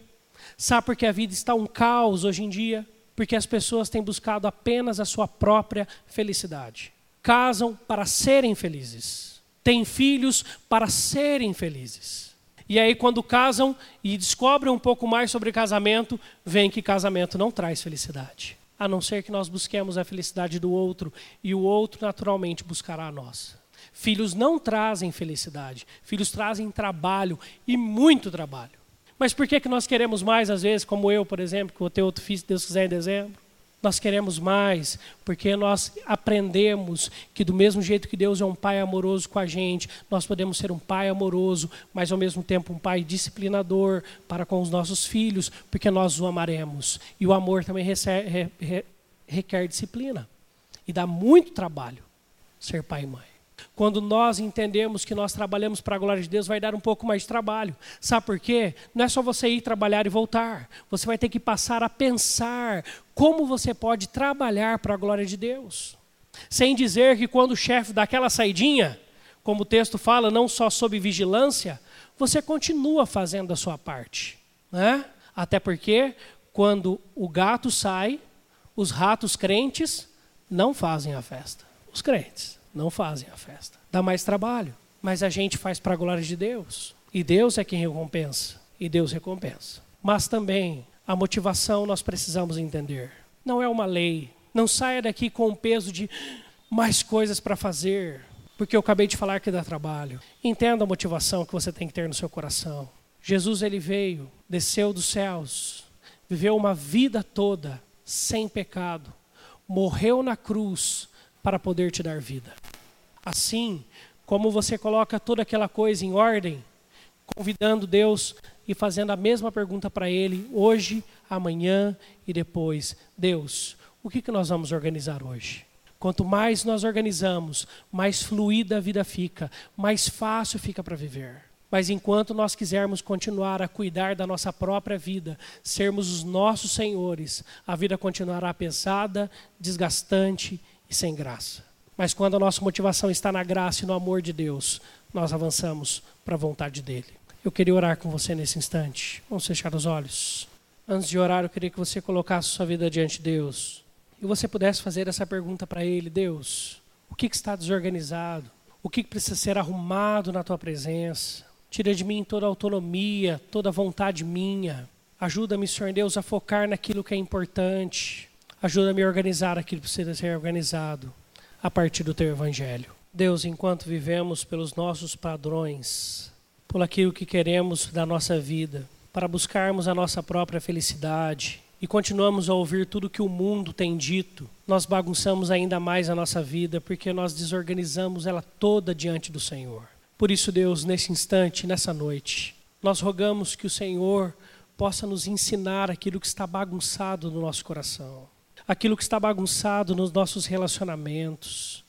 Speaker 1: Sabe por que a vida está um caos hoje em dia? Porque as pessoas têm buscado apenas a sua própria felicidade. Casam para serem felizes têm filhos para serem felizes. E aí, quando casam e descobrem um pouco mais sobre casamento, vem que casamento não traz felicidade. A não ser que nós busquemos a felicidade do outro e o outro naturalmente buscará a nossa. Filhos não trazem felicidade, filhos trazem trabalho e muito trabalho. Mas por que, que nós queremos mais, às vezes, como eu, por exemplo, que vou ter outro filho, se Deus quiser, em dezembro? Nós queremos mais, porque nós aprendemos que, do mesmo jeito que Deus é um pai amoroso com a gente, nós podemos ser um pai amoroso, mas ao mesmo tempo um pai disciplinador para com os nossos filhos, porque nós o amaremos. E o amor também recebe, re, requer disciplina. E dá muito trabalho ser pai e mãe. Quando nós entendemos que nós trabalhamos para a glória de Deus, vai dar um pouco mais de trabalho. Sabe por quê? Não é só você ir trabalhar e voltar. Você vai ter que passar a pensar como você pode trabalhar para a glória de Deus. Sem dizer que quando o chefe dá aquela saidinha, como o texto fala, não só sob vigilância, você continua fazendo a sua parte. Né? Até porque, quando o gato sai, os ratos crentes não fazem a festa. Os crentes não fazem a festa. Dá mais trabalho, mas a gente faz para a glória de Deus. E Deus é quem recompensa. E Deus recompensa. Mas também a motivação nós precisamos entender. Não é uma lei. Não saia daqui com o peso de mais coisas para fazer, porque eu acabei de falar que dá trabalho. Entenda a motivação que você tem que ter no seu coração. Jesus ele veio, desceu dos céus, viveu uma vida toda sem pecado, morreu na cruz para poder te dar vida. Assim, como você coloca toda aquela coisa em ordem, convidando Deus e fazendo a mesma pergunta para Ele, hoje, amanhã e depois: Deus, o que, que nós vamos organizar hoje? Quanto mais nós organizamos, mais fluida a vida fica, mais fácil fica para viver. Mas enquanto nós quisermos continuar a cuidar da nossa própria vida, sermos os nossos senhores, a vida continuará pesada, desgastante e sem graça. Mas quando a nossa motivação está na graça e no amor de Deus, nós avançamos para a vontade dele. Eu queria orar com você nesse instante. Vamos fechar os olhos. Antes de orar, eu queria que você colocasse sua vida diante de Deus e você pudesse fazer essa pergunta para Ele: Deus, o que, está desorganizado? O que, que precisa ser arrumado na tua presença? Tira de mim toda autonomia, toda vontade minha. Ajuda-me, Senhor Deus, a focar naquilo que é importante. Ajuda-me a organizar aquilo que precisa ser organizado a partir do teu evangelho. Deus, enquanto vivemos pelos nossos padrões, por aquilo que queremos da nossa vida, para buscarmos a nossa própria felicidade e continuamos a ouvir tudo que o mundo tem dito, nós bagunçamos ainda mais a nossa vida porque nós desorganizamos ela toda diante do Senhor. Por isso, Deus, nesse instante, nessa noite, nós rogamos que o Senhor possa nos ensinar aquilo que está bagunçado no nosso coração aquilo que está bagunçado nos nossos relacionamentos,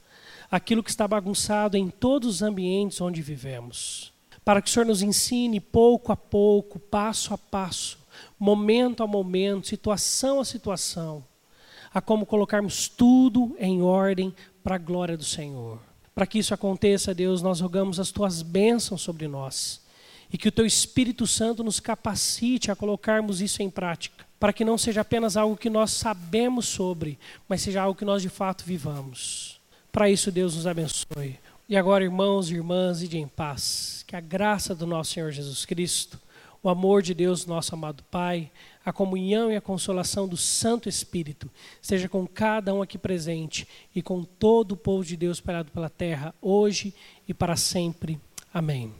Speaker 1: aquilo que está bagunçado em todos os ambientes onde vivemos. Para que o Senhor nos ensine pouco a pouco, passo a passo, momento a momento, situação a situação, a como colocarmos tudo em ordem para a glória do Senhor. Para que isso aconteça, Deus, nós rogamos as tuas bênçãos sobre nós e que o teu Espírito Santo nos capacite a colocarmos isso em prática para que não seja apenas algo que nós sabemos sobre, mas seja algo que nós de fato vivamos. Para isso, Deus nos abençoe. E agora, irmãos e irmãs, ide em paz. Que a graça do nosso Senhor Jesus Cristo, o amor de Deus, nosso amado Pai, a comunhão e a consolação do Santo Espírito seja com cada um aqui presente e com todo o povo de Deus espalhado pela terra, hoje e para sempre. Amém.